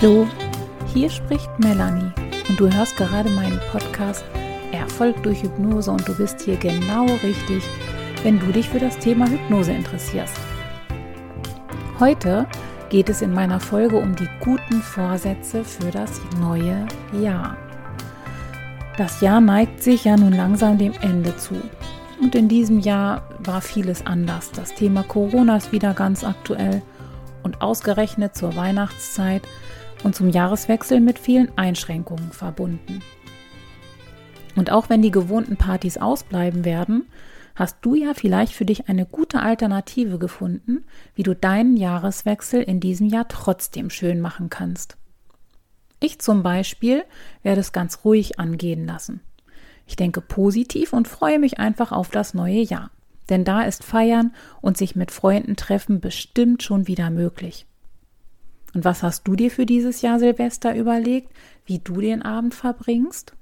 Hallo, hier spricht Melanie und du hörst gerade meinen Podcast Erfolg durch Hypnose und du bist hier genau richtig, wenn du dich für das Thema Hypnose interessierst. Heute geht es in meiner Folge um die guten Vorsätze für das neue Jahr. Das Jahr neigt sich ja nun langsam dem Ende zu. Und in diesem Jahr war vieles anders. Das Thema Corona ist wieder ganz aktuell und ausgerechnet zur Weihnachtszeit und zum Jahreswechsel mit vielen Einschränkungen verbunden. Und auch wenn die gewohnten Partys ausbleiben werden, hast du ja vielleicht für dich eine gute Alternative gefunden, wie du deinen Jahreswechsel in diesem Jahr trotzdem schön machen kannst. Ich zum Beispiel werde es ganz ruhig angehen lassen. Ich denke positiv und freue mich einfach auf das neue Jahr. Denn da ist Feiern und sich mit Freunden treffen bestimmt schon wieder möglich. Und was hast du dir für dieses Jahr Silvester überlegt, wie du den Abend verbringst?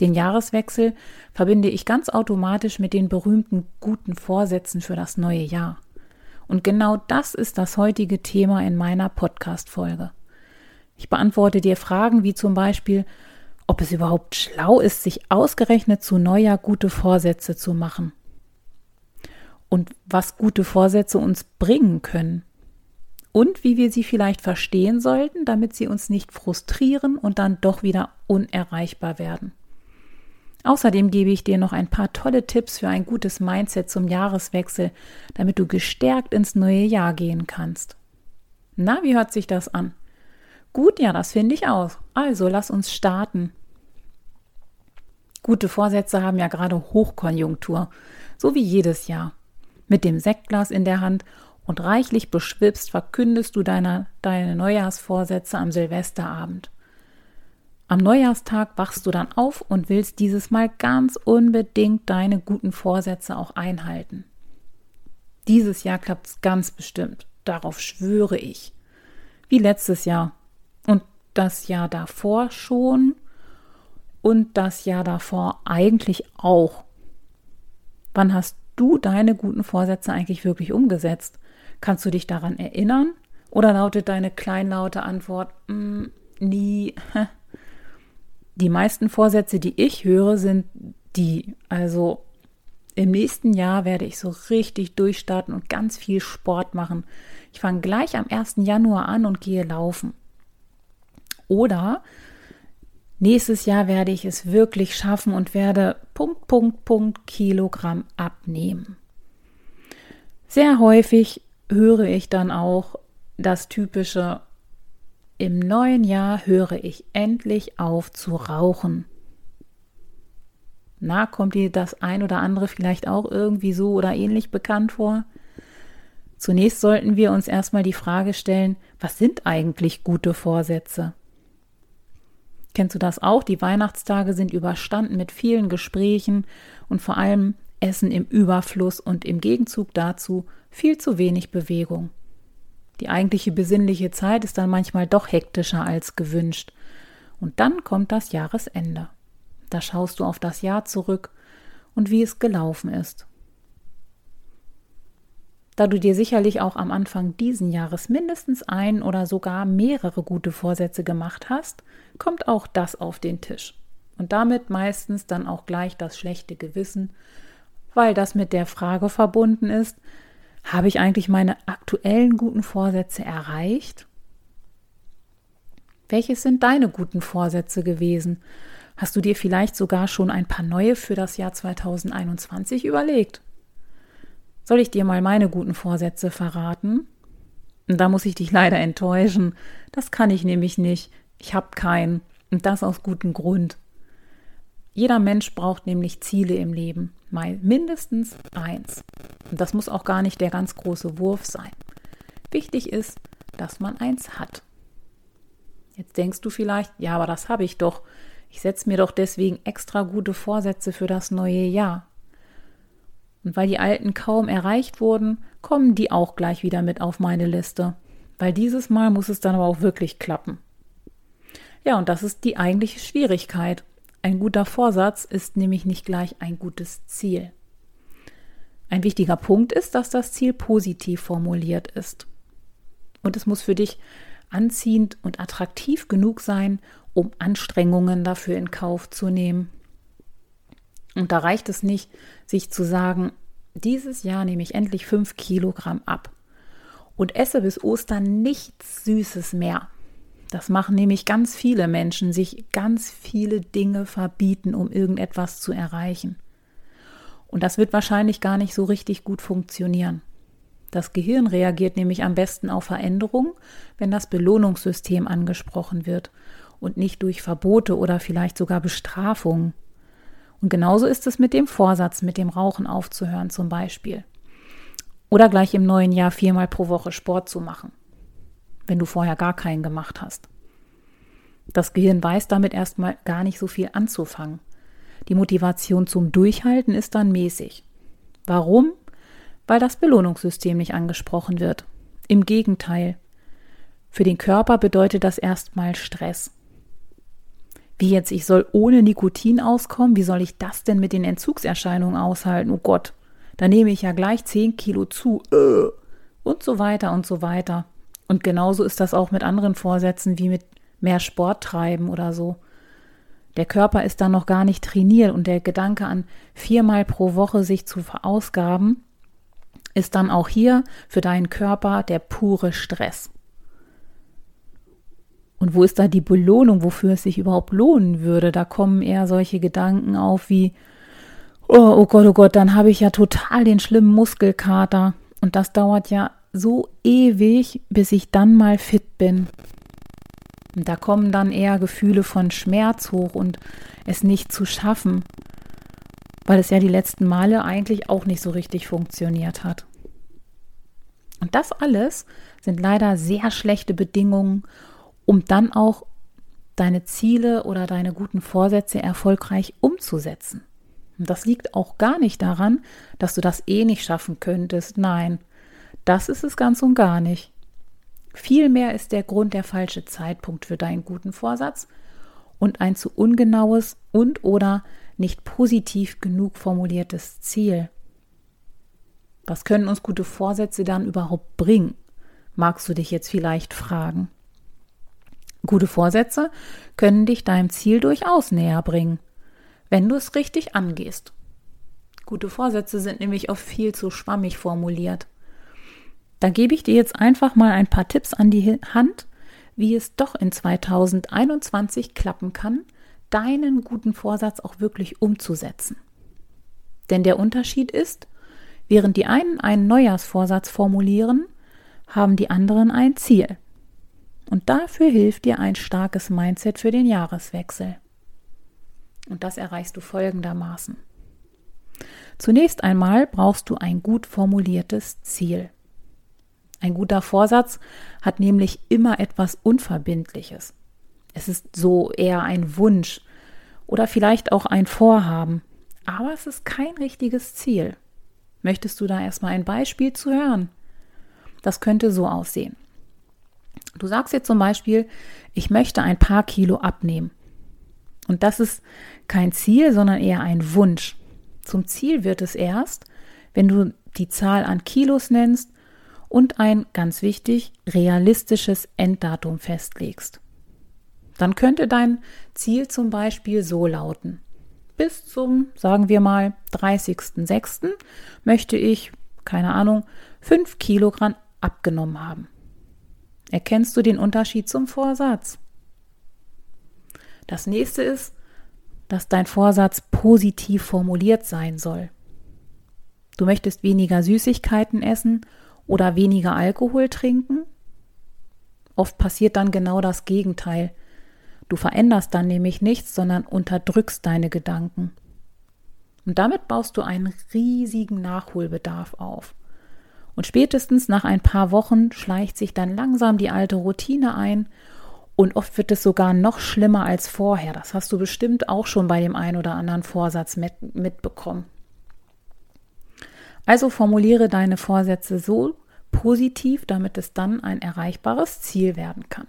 Den Jahreswechsel verbinde ich ganz automatisch mit den berühmten guten Vorsätzen für das neue Jahr. Und genau das ist das heutige Thema in meiner Podcast-Folge. Ich beantworte dir Fragen wie zum Beispiel, ob es überhaupt schlau ist, sich ausgerechnet zu Neujahr gute Vorsätze zu machen. Und was gute Vorsätze uns bringen können und wie wir sie vielleicht verstehen sollten, damit sie uns nicht frustrieren und dann doch wieder unerreichbar werden. Außerdem gebe ich dir noch ein paar tolle Tipps für ein gutes Mindset zum Jahreswechsel, damit du gestärkt ins neue Jahr gehen kannst. Na, wie hört sich das an? Gut, ja, das finde ich auch. Also lass uns starten. Gute Vorsätze haben ja gerade Hochkonjunktur, so wie jedes Jahr. Mit dem Sektglas in der Hand und reichlich beschwipst verkündest du deine, deine Neujahrsvorsätze am Silvesterabend. Am Neujahrstag wachst du dann auf und willst dieses Mal ganz unbedingt deine guten Vorsätze auch einhalten. Dieses Jahr klappt es ganz bestimmt, darauf schwöre ich. Wie letztes Jahr und das Jahr davor schon und das Jahr davor eigentlich auch. Wann hast du deine guten Vorsätze eigentlich wirklich umgesetzt? Kannst du dich daran erinnern? Oder lautet deine kleinlaute Antwort, mm, nie? Die meisten Vorsätze, die ich höre, sind die. Also im nächsten Jahr werde ich so richtig durchstarten und ganz viel Sport machen. Ich fange gleich am 1. Januar an und gehe laufen. Oder nächstes Jahr werde ich es wirklich schaffen und werde Punkt, Punkt, Punkt Kilogramm abnehmen. Sehr häufig höre ich dann auch das typische, im neuen Jahr höre ich endlich auf zu rauchen. Na, kommt dir das ein oder andere vielleicht auch irgendwie so oder ähnlich bekannt vor? Zunächst sollten wir uns erstmal die Frage stellen, was sind eigentlich gute Vorsätze? Kennst du das auch? Die Weihnachtstage sind überstanden mit vielen Gesprächen und vor allem Essen im Überfluss und im Gegenzug dazu viel zu wenig Bewegung. Die eigentliche besinnliche Zeit ist dann manchmal doch hektischer als gewünscht. Und dann kommt das Jahresende. Da schaust du auf das Jahr zurück und wie es gelaufen ist. Da du dir sicherlich auch am Anfang diesen Jahres mindestens ein oder sogar mehrere gute Vorsätze gemacht hast, kommt auch das auf den Tisch. Und damit meistens dann auch gleich das schlechte Gewissen weil das mit der Frage verbunden ist, habe ich eigentlich meine aktuellen guten Vorsätze erreicht? Welches sind deine guten Vorsätze gewesen? Hast du dir vielleicht sogar schon ein paar neue für das Jahr 2021 überlegt? Soll ich dir mal meine guten Vorsätze verraten? Da muss ich dich leider enttäuschen. Das kann ich nämlich nicht. Ich habe keinen. Und das aus gutem Grund. Jeder Mensch braucht nämlich Ziele im Leben. Mindestens eins. Und das muss auch gar nicht der ganz große Wurf sein. Wichtig ist, dass man eins hat. Jetzt denkst du vielleicht, ja, aber das habe ich doch. Ich setze mir doch deswegen extra gute Vorsätze für das neue Jahr. Und weil die alten kaum erreicht wurden, kommen die auch gleich wieder mit auf meine Liste. Weil dieses Mal muss es dann aber auch wirklich klappen. Ja, und das ist die eigentliche Schwierigkeit. Ein guter Vorsatz ist nämlich nicht gleich ein gutes Ziel. Ein wichtiger Punkt ist, dass das Ziel positiv formuliert ist. Und es muss für dich anziehend und attraktiv genug sein, um Anstrengungen dafür in Kauf zu nehmen. Und da reicht es nicht, sich zu sagen, dieses Jahr nehme ich endlich fünf Kilogramm ab und esse bis Ostern nichts Süßes mehr. Das machen nämlich ganz viele Menschen, sich ganz viele Dinge verbieten, um irgendetwas zu erreichen. Und das wird wahrscheinlich gar nicht so richtig gut funktionieren. Das Gehirn reagiert nämlich am besten auf Veränderungen, wenn das Belohnungssystem angesprochen wird und nicht durch Verbote oder vielleicht sogar Bestrafungen. Und genauso ist es mit dem Vorsatz, mit dem Rauchen aufzuhören zum Beispiel. Oder gleich im neuen Jahr viermal pro Woche Sport zu machen, wenn du vorher gar keinen gemacht hast. Das Gehirn weiß damit erstmal gar nicht so viel anzufangen. Die Motivation zum Durchhalten ist dann mäßig. Warum? Weil das Belohnungssystem nicht angesprochen wird. Im Gegenteil. Für den Körper bedeutet das erstmal Stress. Wie jetzt, ich soll ohne Nikotin auskommen? Wie soll ich das denn mit den Entzugserscheinungen aushalten? Oh Gott, da nehme ich ja gleich 10 Kilo zu. Äh. Und so weiter und so weiter. Und genauso ist das auch mit anderen Vorsätzen wie mit mehr Sport treiben oder so. Der Körper ist dann noch gar nicht trainiert und der Gedanke an viermal pro Woche sich zu verausgaben, ist dann auch hier für deinen Körper der pure Stress. Und wo ist da die Belohnung, wofür es sich überhaupt lohnen würde? Da kommen eher solche Gedanken auf wie, oh, oh Gott, oh Gott, dann habe ich ja total den schlimmen Muskelkater. Und das dauert ja so ewig, bis ich dann mal fit bin. Und da kommen dann eher Gefühle von Schmerz hoch und es nicht zu schaffen, weil es ja die letzten Male eigentlich auch nicht so richtig funktioniert hat. Und das alles sind leider sehr schlechte Bedingungen, um dann auch deine Ziele oder deine guten Vorsätze erfolgreich umzusetzen. Und das liegt auch gar nicht daran, dass du das eh nicht schaffen könntest. Nein, das ist es ganz und gar nicht. Vielmehr ist der Grund der falsche Zeitpunkt für deinen guten Vorsatz und ein zu ungenaues und oder nicht positiv genug formuliertes Ziel. Was können uns gute Vorsätze dann überhaupt bringen? Magst du dich jetzt vielleicht fragen. Gute Vorsätze können dich deinem Ziel durchaus näher bringen, wenn du es richtig angehst. Gute Vorsätze sind nämlich oft viel zu schwammig formuliert. Da gebe ich dir jetzt einfach mal ein paar Tipps an die Hand, wie es doch in 2021 klappen kann, deinen guten Vorsatz auch wirklich umzusetzen. Denn der Unterschied ist, während die einen einen Neujahrsvorsatz formulieren, haben die anderen ein Ziel. Und dafür hilft dir ein starkes Mindset für den Jahreswechsel. Und das erreichst du folgendermaßen. Zunächst einmal brauchst du ein gut formuliertes Ziel. Ein guter Vorsatz hat nämlich immer etwas Unverbindliches. Es ist so eher ein Wunsch oder vielleicht auch ein Vorhaben, aber es ist kein richtiges Ziel. Möchtest du da erstmal ein Beispiel zu hören? Das könnte so aussehen. Du sagst jetzt zum Beispiel, ich möchte ein paar Kilo abnehmen. Und das ist kein Ziel, sondern eher ein Wunsch. Zum Ziel wird es erst, wenn du die Zahl an Kilos nennst und ein, ganz wichtig, realistisches Enddatum festlegst. Dann könnte dein Ziel zum Beispiel so lauten. Bis zum, sagen wir mal, 30.06. möchte ich, keine Ahnung, 5 Kilogramm abgenommen haben. Erkennst du den Unterschied zum Vorsatz? Das nächste ist, dass dein Vorsatz positiv formuliert sein soll. Du möchtest weniger Süßigkeiten essen oder weniger Alkohol trinken. Oft passiert dann genau das Gegenteil. Du veränderst dann nämlich nichts, sondern unterdrückst deine Gedanken. Und damit baust du einen riesigen Nachholbedarf auf. Und spätestens nach ein paar Wochen schleicht sich dann langsam die alte Routine ein und oft wird es sogar noch schlimmer als vorher. Das hast du bestimmt auch schon bei dem einen oder anderen Vorsatz mit, mitbekommen. Also formuliere deine Vorsätze so positiv, damit es dann ein erreichbares Ziel werden kann.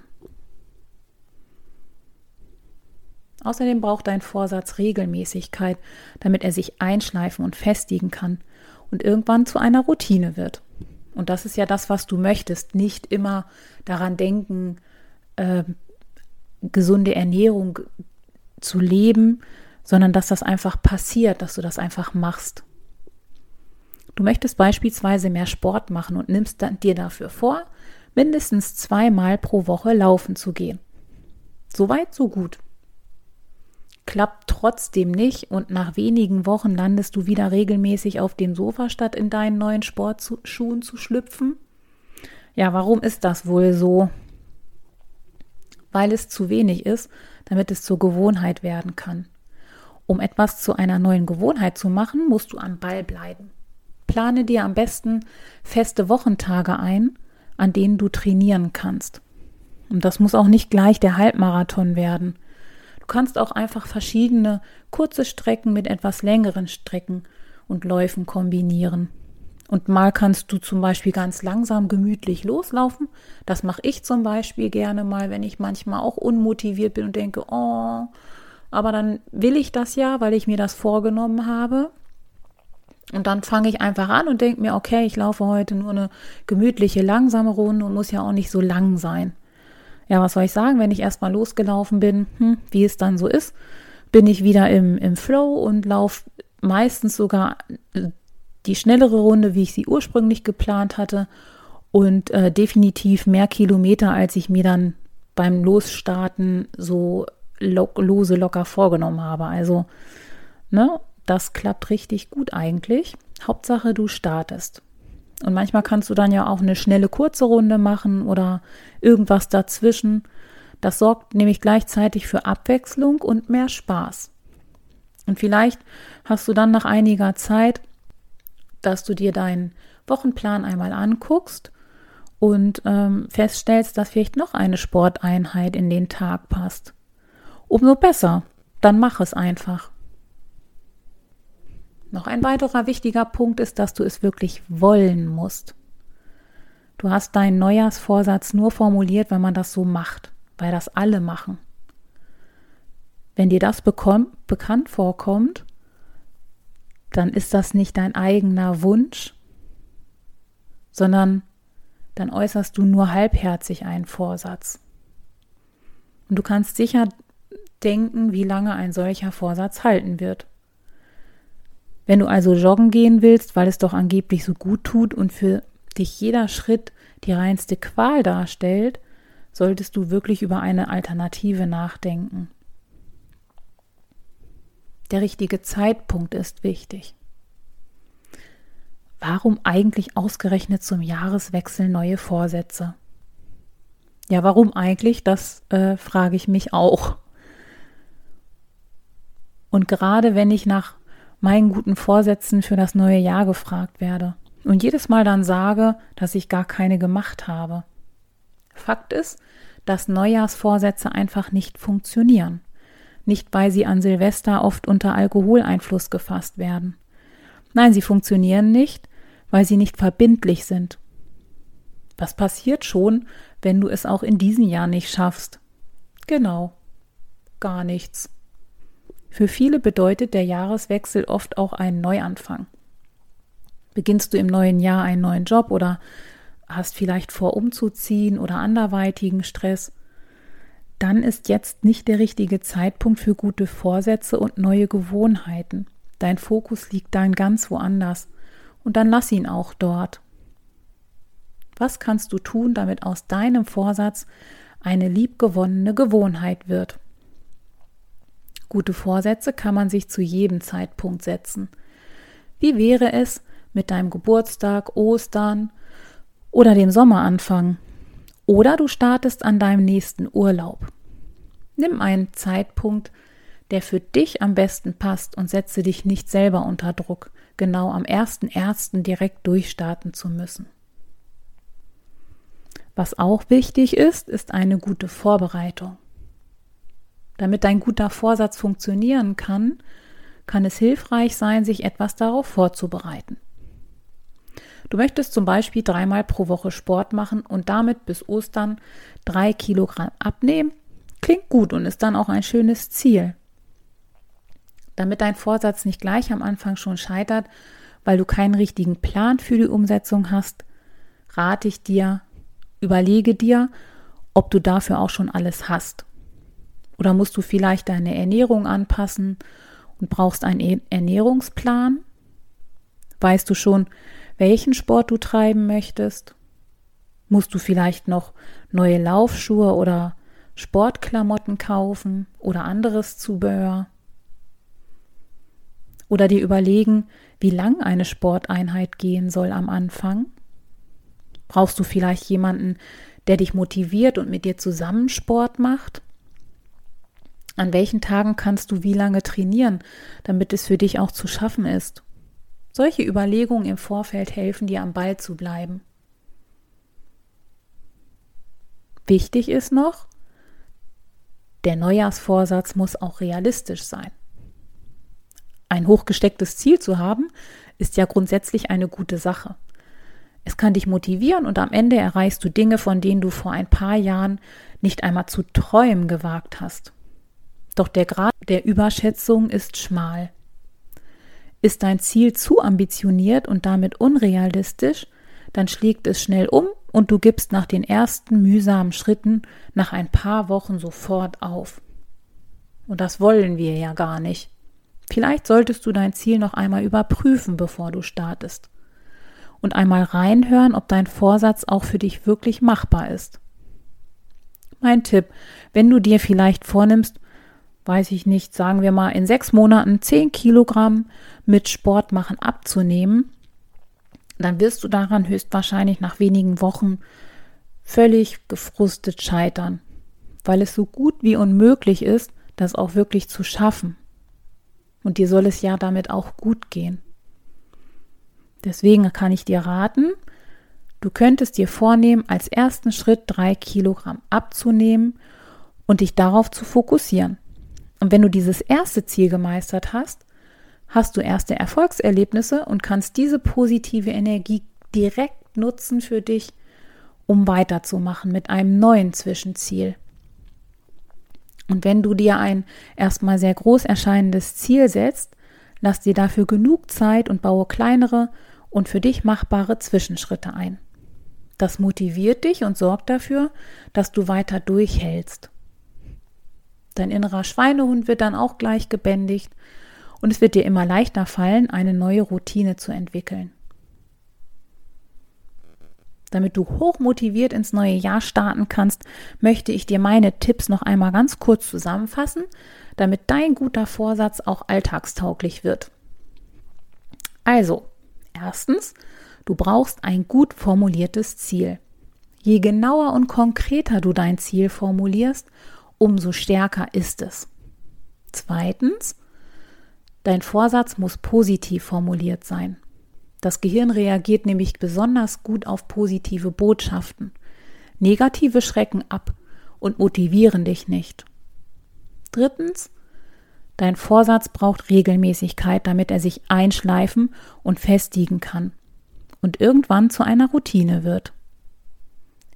Außerdem braucht dein Vorsatz Regelmäßigkeit, damit er sich einschleifen und festigen kann und irgendwann zu einer Routine wird. Und das ist ja das, was du möchtest. Nicht immer daran denken, äh, gesunde Ernährung zu leben, sondern dass das einfach passiert, dass du das einfach machst. Du möchtest beispielsweise mehr Sport machen und nimmst dir dafür vor, mindestens zweimal pro Woche laufen zu gehen. So weit, so gut. Klappt trotzdem nicht und nach wenigen Wochen landest du wieder regelmäßig auf dem Sofa, statt in deinen neuen Sportschuhen zu schlüpfen? Ja, warum ist das wohl so? Weil es zu wenig ist, damit es zur Gewohnheit werden kann. Um etwas zu einer neuen Gewohnheit zu machen, musst du am Ball bleiben. Plane dir am besten feste Wochentage ein, an denen du trainieren kannst. Und das muss auch nicht gleich der Halbmarathon werden. Du kannst auch einfach verschiedene kurze Strecken mit etwas längeren Strecken und Läufen kombinieren. Und mal kannst du zum Beispiel ganz langsam gemütlich loslaufen. Das mache ich zum Beispiel gerne mal, wenn ich manchmal auch unmotiviert bin und denke, oh, aber dann will ich das ja, weil ich mir das vorgenommen habe. Und dann fange ich einfach an und denke mir, okay, ich laufe heute nur eine gemütliche, langsame Runde und muss ja auch nicht so lang sein. Ja, was soll ich sagen, wenn ich erstmal losgelaufen bin, hm, wie es dann so ist, bin ich wieder im, im Flow und laufe meistens sogar die schnellere Runde, wie ich sie ursprünglich geplant hatte und äh, definitiv mehr Kilometer, als ich mir dann beim Losstarten so lo lose locker vorgenommen habe. Also, ne, das klappt richtig gut eigentlich. Hauptsache, du startest. Und manchmal kannst du dann ja auch eine schnelle kurze Runde machen oder irgendwas dazwischen. Das sorgt nämlich gleichzeitig für Abwechslung und mehr Spaß. Und vielleicht hast du dann nach einiger Zeit, dass du dir deinen Wochenplan einmal anguckst und ähm, feststellst, dass vielleicht noch eine Sporteinheit in den Tag passt. Umso besser, dann mach es einfach. Noch ein weiterer wichtiger Punkt ist, dass du es wirklich wollen musst. Du hast deinen Neujahrsvorsatz nur formuliert, weil man das so macht, weil das alle machen. Wenn dir das bekannt vorkommt, dann ist das nicht dein eigener Wunsch, sondern dann äußerst du nur halbherzig einen Vorsatz. Und du kannst sicher denken, wie lange ein solcher Vorsatz halten wird. Wenn du also joggen gehen willst, weil es doch angeblich so gut tut und für dich jeder Schritt die reinste Qual darstellt, solltest du wirklich über eine Alternative nachdenken. Der richtige Zeitpunkt ist wichtig. Warum eigentlich ausgerechnet zum Jahreswechsel neue Vorsätze? Ja, warum eigentlich? Das äh, frage ich mich auch. Und gerade wenn ich nach meinen guten Vorsätzen für das neue Jahr gefragt werde und jedes Mal dann sage, dass ich gar keine gemacht habe. Fakt ist, dass Neujahrsvorsätze einfach nicht funktionieren. Nicht, weil sie an Silvester oft unter Alkoholeinfluss gefasst werden. Nein, sie funktionieren nicht, weil sie nicht verbindlich sind. Was passiert schon, wenn du es auch in diesem Jahr nicht schaffst? Genau, gar nichts. Für viele bedeutet der Jahreswechsel oft auch einen Neuanfang. Beginnst du im neuen Jahr einen neuen Job oder hast vielleicht vor, umzuziehen oder anderweitigen Stress, dann ist jetzt nicht der richtige Zeitpunkt für gute Vorsätze und neue Gewohnheiten. Dein Fokus liegt dann ganz woanders und dann lass ihn auch dort. Was kannst du tun, damit aus deinem Vorsatz eine liebgewonnene Gewohnheit wird? Gute Vorsätze kann man sich zu jedem Zeitpunkt setzen. Wie wäre es mit deinem Geburtstag, Ostern oder dem Sommeranfang? Oder du startest an deinem nächsten Urlaub. Nimm einen Zeitpunkt, der für dich am besten passt und setze dich nicht selber unter Druck, genau am 1.1. direkt durchstarten zu müssen. Was auch wichtig ist, ist eine gute Vorbereitung. Damit dein guter Vorsatz funktionieren kann, kann es hilfreich sein, sich etwas darauf vorzubereiten. Du möchtest zum Beispiel dreimal pro Woche Sport machen und damit bis Ostern drei Kilogramm abnehmen. Klingt gut und ist dann auch ein schönes Ziel. Damit dein Vorsatz nicht gleich am Anfang schon scheitert, weil du keinen richtigen Plan für die Umsetzung hast, rate ich dir, überlege dir, ob du dafür auch schon alles hast. Oder musst du vielleicht deine Ernährung anpassen und brauchst einen e- Ernährungsplan? Weißt du schon, welchen Sport du treiben möchtest? Musst du vielleicht noch neue Laufschuhe oder Sportklamotten kaufen oder anderes Zubehör? Oder dir überlegen, wie lang eine Sporteinheit gehen soll am Anfang? Brauchst du vielleicht jemanden, der dich motiviert und mit dir zusammen Sport macht? An welchen Tagen kannst du wie lange trainieren, damit es für dich auch zu schaffen ist? Solche Überlegungen im Vorfeld helfen dir am Ball zu bleiben. Wichtig ist noch, der Neujahrsvorsatz muss auch realistisch sein. Ein hochgestecktes Ziel zu haben, ist ja grundsätzlich eine gute Sache. Es kann dich motivieren und am Ende erreichst du Dinge, von denen du vor ein paar Jahren nicht einmal zu träumen gewagt hast. Doch der Grad der Überschätzung ist schmal. Ist dein Ziel zu ambitioniert und damit unrealistisch, dann schlägt es schnell um und du gibst nach den ersten mühsamen Schritten nach ein paar Wochen sofort auf. Und das wollen wir ja gar nicht. Vielleicht solltest du dein Ziel noch einmal überprüfen, bevor du startest. Und einmal reinhören, ob dein Vorsatz auch für dich wirklich machbar ist. Mein Tipp, wenn du dir vielleicht vornimmst, weiß ich nicht, sagen wir mal in sechs Monaten zehn Kilogramm mit Sport machen abzunehmen, dann wirst du daran höchstwahrscheinlich nach wenigen Wochen völlig gefrustet scheitern, weil es so gut wie unmöglich ist, das auch wirklich zu schaffen. Und dir soll es ja damit auch gut gehen. Deswegen kann ich dir raten, du könntest dir vornehmen, als ersten Schritt drei Kilogramm abzunehmen und dich darauf zu fokussieren. Und wenn du dieses erste Ziel gemeistert hast, hast du erste Erfolgserlebnisse und kannst diese positive Energie direkt nutzen für dich, um weiterzumachen mit einem neuen Zwischenziel. Und wenn du dir ein erstmal sehr groß erscheinendes Ziel setzt, lass dir dafür genug Zeit und baue kleinere und für dich machbare Zwischenschritte ein. Das motiviert dich und sorgt dafür, dass du weiter durchhältst. Dein innerer Schweinehund wird dann auch gleich gebändigt und es wird dir immer leichter fallen, eine neue Routine zu entwickeln. Damit du hochmotiviert ins neue Jahr starten kannst, möchte ich dir meine Tipps noch einmal ganz kurz zusammenfassen, damit dein guter Vorsatz auch alltagstauglich wird. Also, erstens, du brauchst ein gut formuliertes Ziel. Je genauer und konkreter du dein Ziel formulierst, umso stärker ist es. Zweitens, Dein Vorsatz muss positiv formuliert sein. Das Gehirn reagiert nämlich besonders gut auf positive Botschaften. Negative schrecken ab und motivieren dich nicht. Drittens, dein Vorsatz braucht Regelmäßigkeit, damit er sich einschleifen und festigen kann und irgendwann zu einer Routine wird.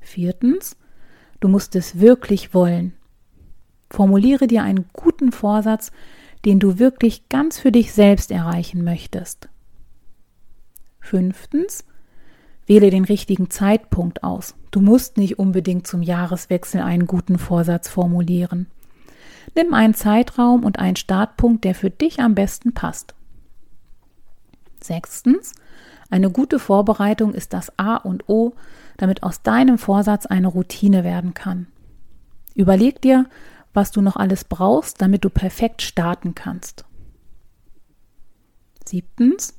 Viertens, du musst es wirklich wollen. Formuliere dir einen guten Vorsatz, den du wirklich ganz für dich selbst erreichen möchtest. Fünftens, wähle den richtigen Zeitpunkt aus. Du musst nicht unbedingt zum Jahreswechsel einen guten Vorsatz formulieren. Nimm einen Zeitraum und einen Startpunkt, der für dich am besten passt. Sechstens, eine gute Vorbereitung ist das A und O, damit aus deinem Vorsatz eine Routine werden kann. Überleg dir, was du noch alles brauchst, damit du perfekt starten kannst. Siebtens,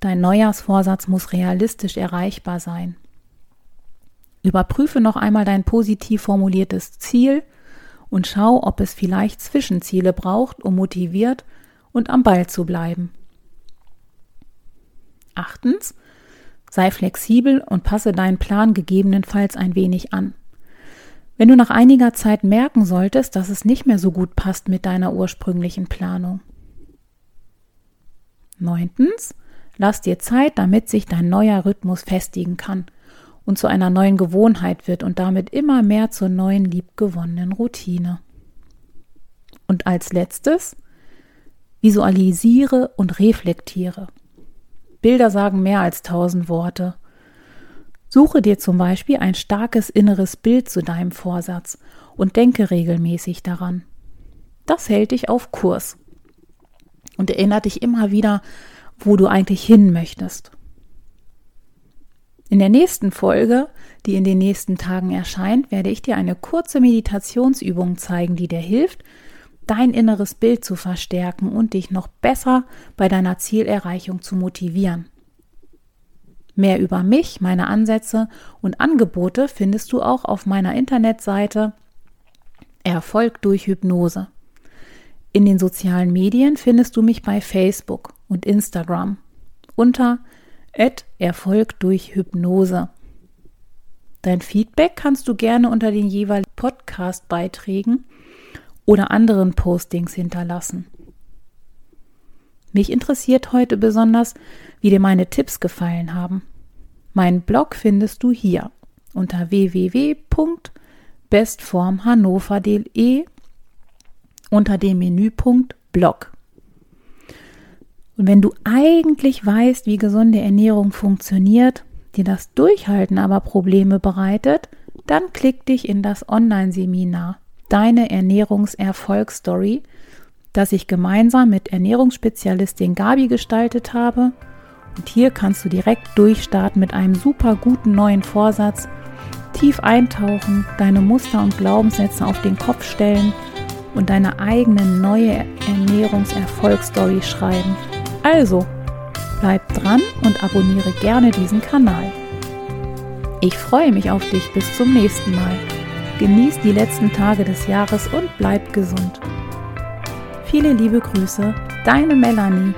dein Neujahrsvorsatz muss realistisch erreichbar sein. Überprüfe noch einmal dein positiv formuliertes Ziel und schau, ob es vielleicht Zwischenziele braucht, um motiviert und am Ball zu bleiben. Achtens, sei flexibel und passe deinen Plan gegebenenfalls ein wenig an. Wenn du nach einiger Zeit merken solltest, dass es nicht mehr so gut passt mit deiner ursprünglichen Planung. Neuntens, lass dir Zeit, damit sich dein neuer Rhythmus festigen kann und zu einer neuen Gewohnheit wird und damit immer mehr zur neuen liebgewonnenen Routine. Und als letztes, visualisiere und reflektiere. Bilder sagen mehr als tausend Worte. Suche dir zum Beispiel ein starkes inneres Bild zu deinem Vorsatz und denke regelmäßig daran. Das hält dich auf Kurs und erinnert dich immer wieder, wo du eigentlich hin möchtest. In der nächsten Folge, die in den nächsten Tagen erscheint, werde ich dir eine kurze Meditationsübung zeigen, die dir hilft, dein inneres Bild zu verstärken und dich noch besser bei deiner Zielerreichung zu motivieren. Mehr über mich, meine Ansätze und Angebote findest du auch auf meiner Internetseite Erfolg durch Hypnose. In den sozialen Medien findest du mich bei Facebook und Instagram unter Erfolg durch Hypnose. Dein Feedback kannst du gerne unter den jeweiligen Podcast-Beiträgen oder anderen Postings hinterlassen. Mich interessiert heute besonders, wie dir meine Tipps gefallen haben. Meinen Blog findest du hier unter www.bestformhannover.de unter dem Menüpunkt Blog. Und wenn du eigentlich weißt, wie gesunde Ernährung funktioniert, dir das Durchhalten aber Probleme bereitet, dann klick dich in das Online-Seminar Deine Ernährungserfolgsstory das ich gemeinsam mit Ernährungsspezialistin Gabi gestaltet habe. Und hier kannst du direkt durchstarten mit einem super guten neuen Vorsatz, tief eintauchen, deine Muster und Glaubenssätze auf den Kopf stellen und deine eigene neue Ernährungserfolgsstory schreiben. Also, bleib dran und abonniere gerne diesen Kanal. Ich freue mich auf dich bis zum nächsten Mal. Genieß die letzten Tage des Jahres und bleib gesund. Viele liebe Grüße, deine Melanie.